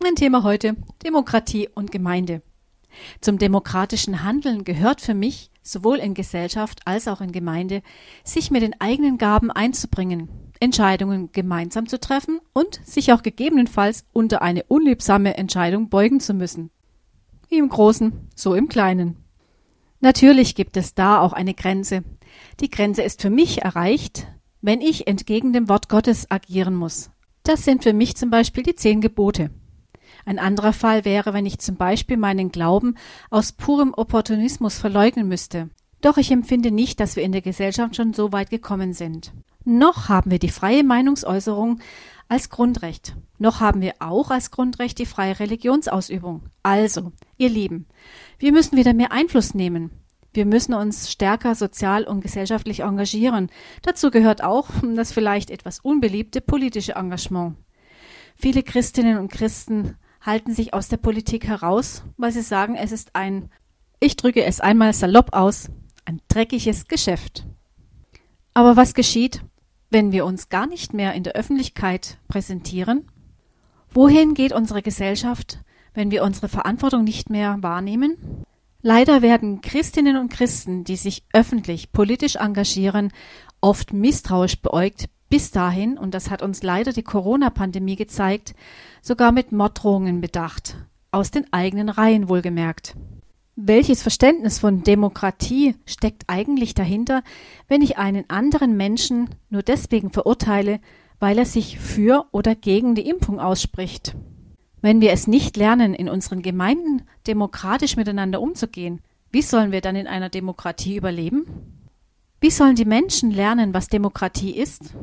Mein Thema heute Demokratie und Gemeinde. Zum demokratischen Handeln gehört für mich, sowohl in Gesellschaft als auch in Gemeinde, sich mit den eigenen Gaben einzubringen, Entscheidungen gemeinsam zu treffen und sich auch gegebenenfalls unter eine unliebsame Entscheidung beugen zu müssen. Wie im Großen, so im Kleinen. Natürlich gibt es da auch eine Grenze. Die Grenze ist für mich erreicht, wenn ich entgegen dem Wort Gottes agieren muss. Das sind für mich zum Beispiel die zehn Gebote. Ein anderer Fall wäre, wenn ich zum Beispiel meinen Glauben aus purem Opportunismus verleugnen müsste. Doch ich empfinde nicht, dass wir in der Gesellschaft schon so weit gekommen sind. Noch haben wir die freie Meinungsäußerung als Grundrecht. Noch haben wir auch als Grundrecht die freie Religionsausübung. Also, ihr Lieben, wir müssen wieder mehr Einfluss nehmen. Wir müssen uns stärker sozial und gesellschaftlich engagieren. Dazu gehört auch das vielleicht etwas unbeliebte politische Engagement. Viele Christinnen und Christen halten sich aus der Politik heraus, weil sie sagen, es ist ein, ich drücke es einmal salopp aus, ein dreckiges Geschäft. Aber was geschieht, wenn wir uns gar nicht mehr in der Öffentlichkeit präsentieren? Wohin geht unsere Gesellschaft, wenn wir unsere Verantwortung nicht mehr wahrnehmen? Leider werden Christinnen und Christen, die sich öffentlich politisch engagieren, oft misstrauisch beäugt, bis dahin, und das hat uns leider die Corona-Pandemie gezeigt, sogar mit Morddrohungen bedacht, aus den eigenen Reihen wohlgemerkt. Welches Verständnis von Demokratie steckt eigentlich dahinter, wenn ich einen anderen Menschen nur deswegen verurteile, weil er sich für oder gegen die Impfung ausspricht? Wenn wir es nicht lernen, in unseren Gemeinden demokratisch miteinander umzugehen, wie sollen wir dann in einer Demokratie überleben? Wie sollen die Menschen lernen, was Demokratie ist?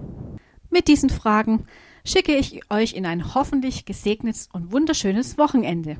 Mit diesen Fragen schicke ich euch in ein hoffentlich gesegnetes und wunderschönes Wochenende.